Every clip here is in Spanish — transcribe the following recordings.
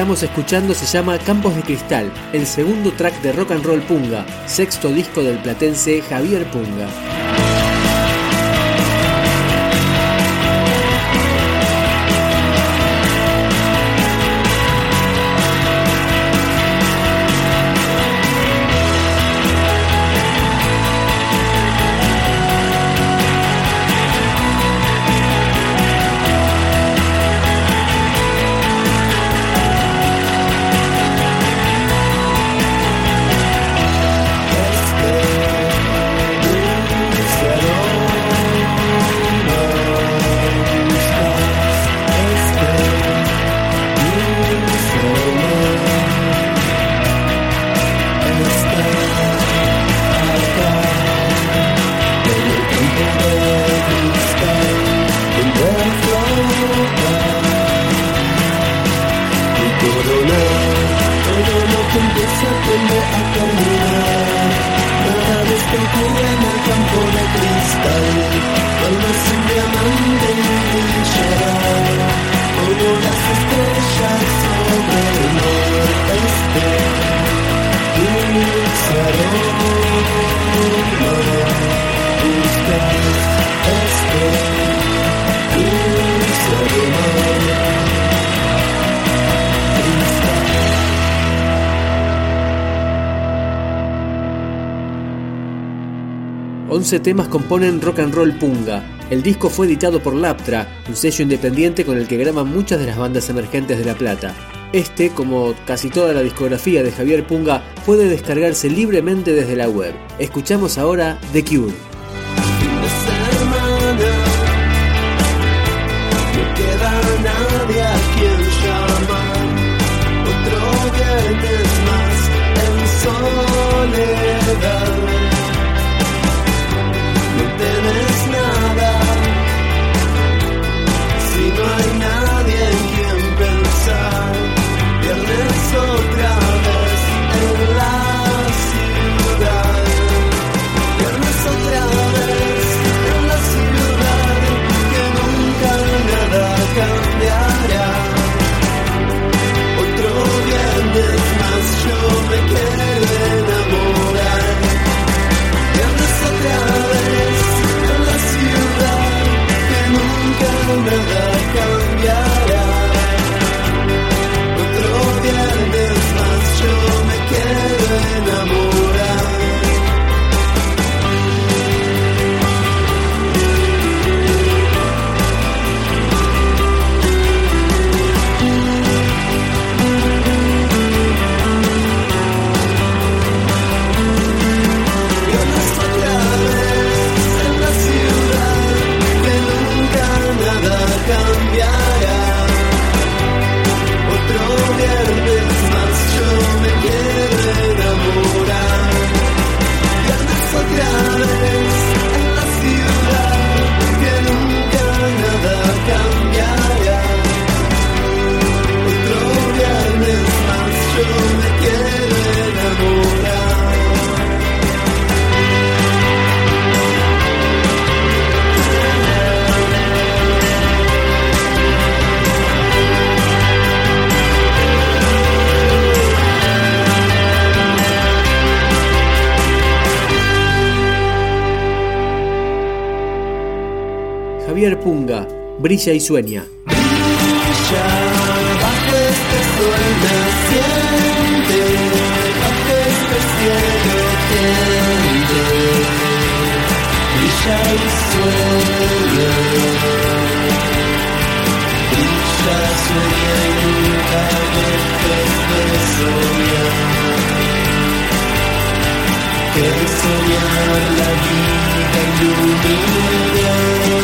Estamos escuchando se llama Campos de Cristal, el segundo track de Rock and Roll Punga, sexto disco del platense Javier Punga. 11 temas componen Rock and Roll Punga. El disco fue editado por Laptra, un sello independiente con el que graban muchas de las bandas emergentes de La Plata. Este, como casi toda la discografía de Javier Punga, puede descargarse libremente desde la web. Escuchamos ahora The Cure. Javier Punga, Brilla y Sueña. Que soñar la vida ilumina.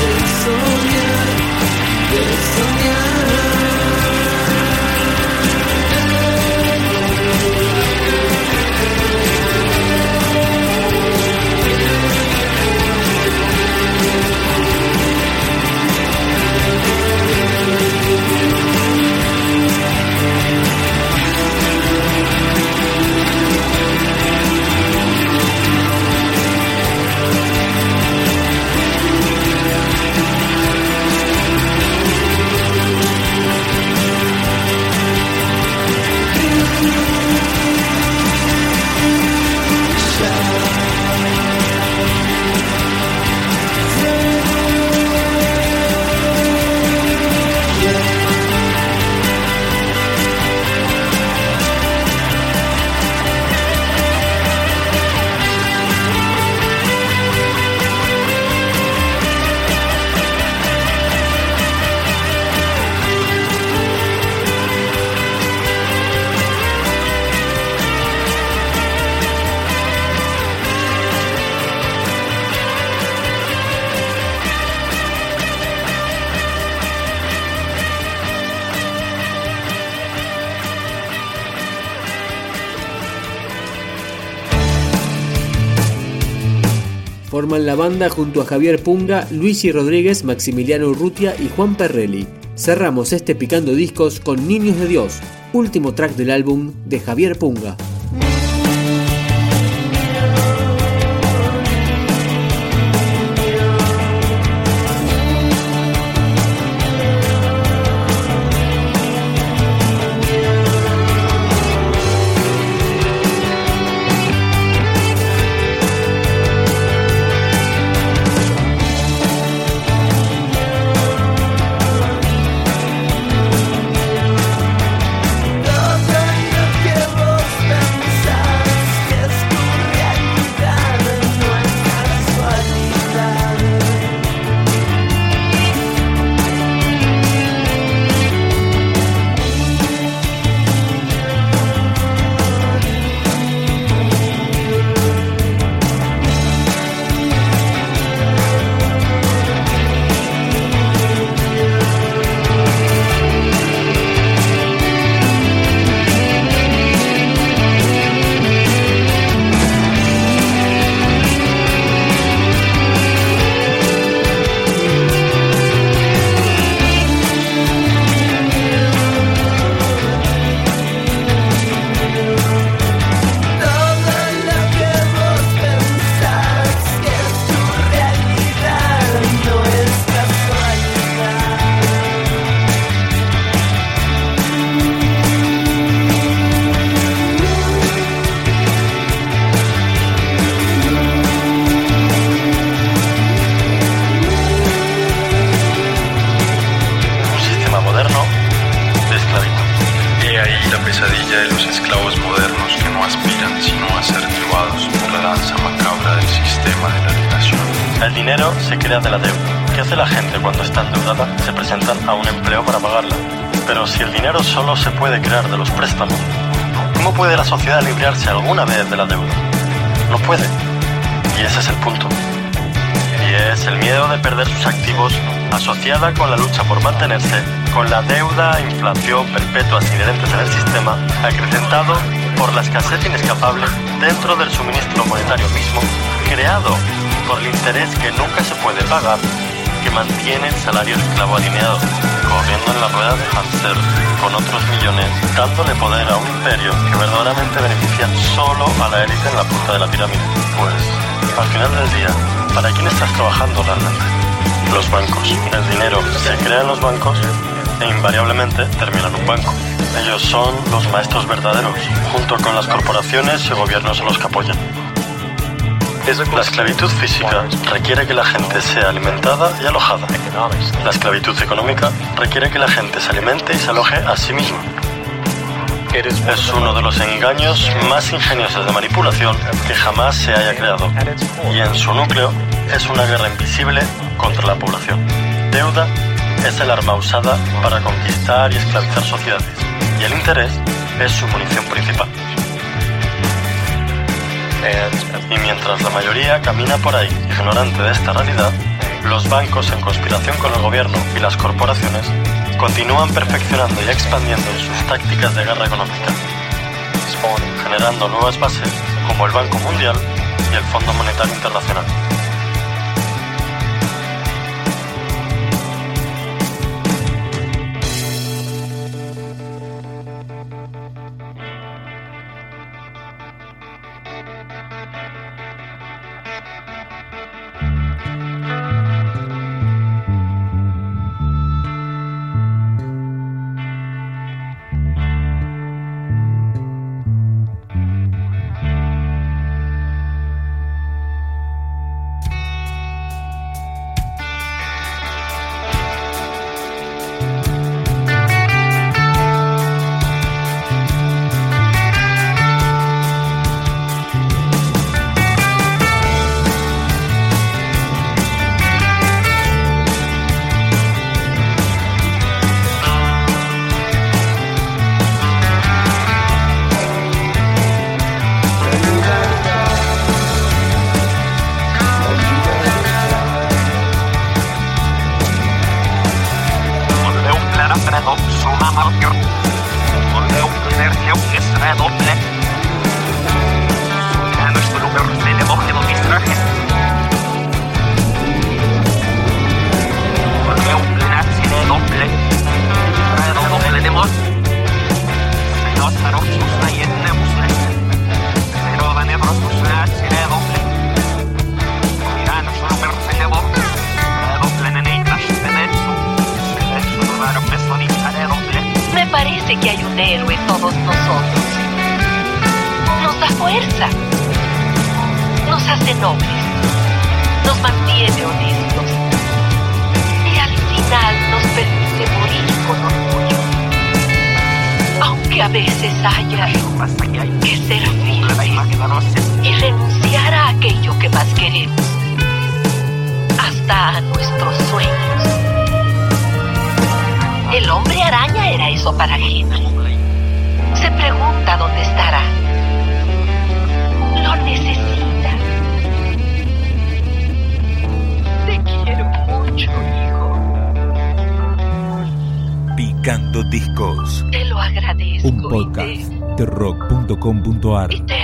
so Forman la banda junto a Javier Punga, Luigi Rodríguez, Maximiliano Urrutia y Juan Perrelli. Cerramos este picando discos con Niños de Dios, último track del álbum de Javier Punga. Crea de la deuda. ¿Qué hace la gente cuando está endeudada? Se presentan a un empleo para pagarla. Pero si el dinero solo se puede crear de los préstamos, ¿cómo puede la sociedad librarse alguna vez de la deuda? No puede. Y ese es el punto. Y es el miedo de perder sus activos asociada con la lucha por mantenerse, con la deuda inflación perpetuas inherentes en el sistema, acrecentado por la escasez inescapable dentro del suministro monetario mismo, creado por el interés que nunca se puede pagar, que mantiene el salario esclavo alineado, corriendo en la rueda de hamster con otros millones, dándole poder a un imperio que verdaderamente beneficia solo a la élite en la punta de la pirámide. Pues, al final del día, ¿para quién estás trabajando realmente? Los bancos. El dinero se crea en los bancos e invariablemente termina en un banco. Ellos son los maestros verdaderos, junto con las corporaciones y gobiernos a los que apoyan. La esclavitud física requiere que la gente sea alimentada y alojada. La esclavitud económica requiere que la gente se alimente y se aloje a sí misma. Es uno de los engaños más ingeniosos de manipulación que jamás se haya creado. Y en su núcleo es una guerra invisible contra la población. Deuda es el arma usada para conquistar y esclavizar sociedades. Y el interés es su munición principal. Y mientras la mayoría camina por ahí ignorante de esta realidad, los bancos en conspiración con el gobierno y las corporaciones continúan perfeccionando y expandiendo sus tácticas de guerra económica, generando nuevas bases como el Banco Mundial y el Fondo Monetario Internacional. Fuerza, nos hace nobles, nos mantiene honestos y al final nos permite morir con orgullo. Aunque a veces haya que ser firmes y renunciar a aquello que más queremos, hasta a nuestros sueños. El hombre araña era eso para él. Se pregunta dónde estará. Lo necesita. Te quiero mucho, hijo. Picando Discos. Te lo agradezco. Un podcast de rock.com.ar. Y te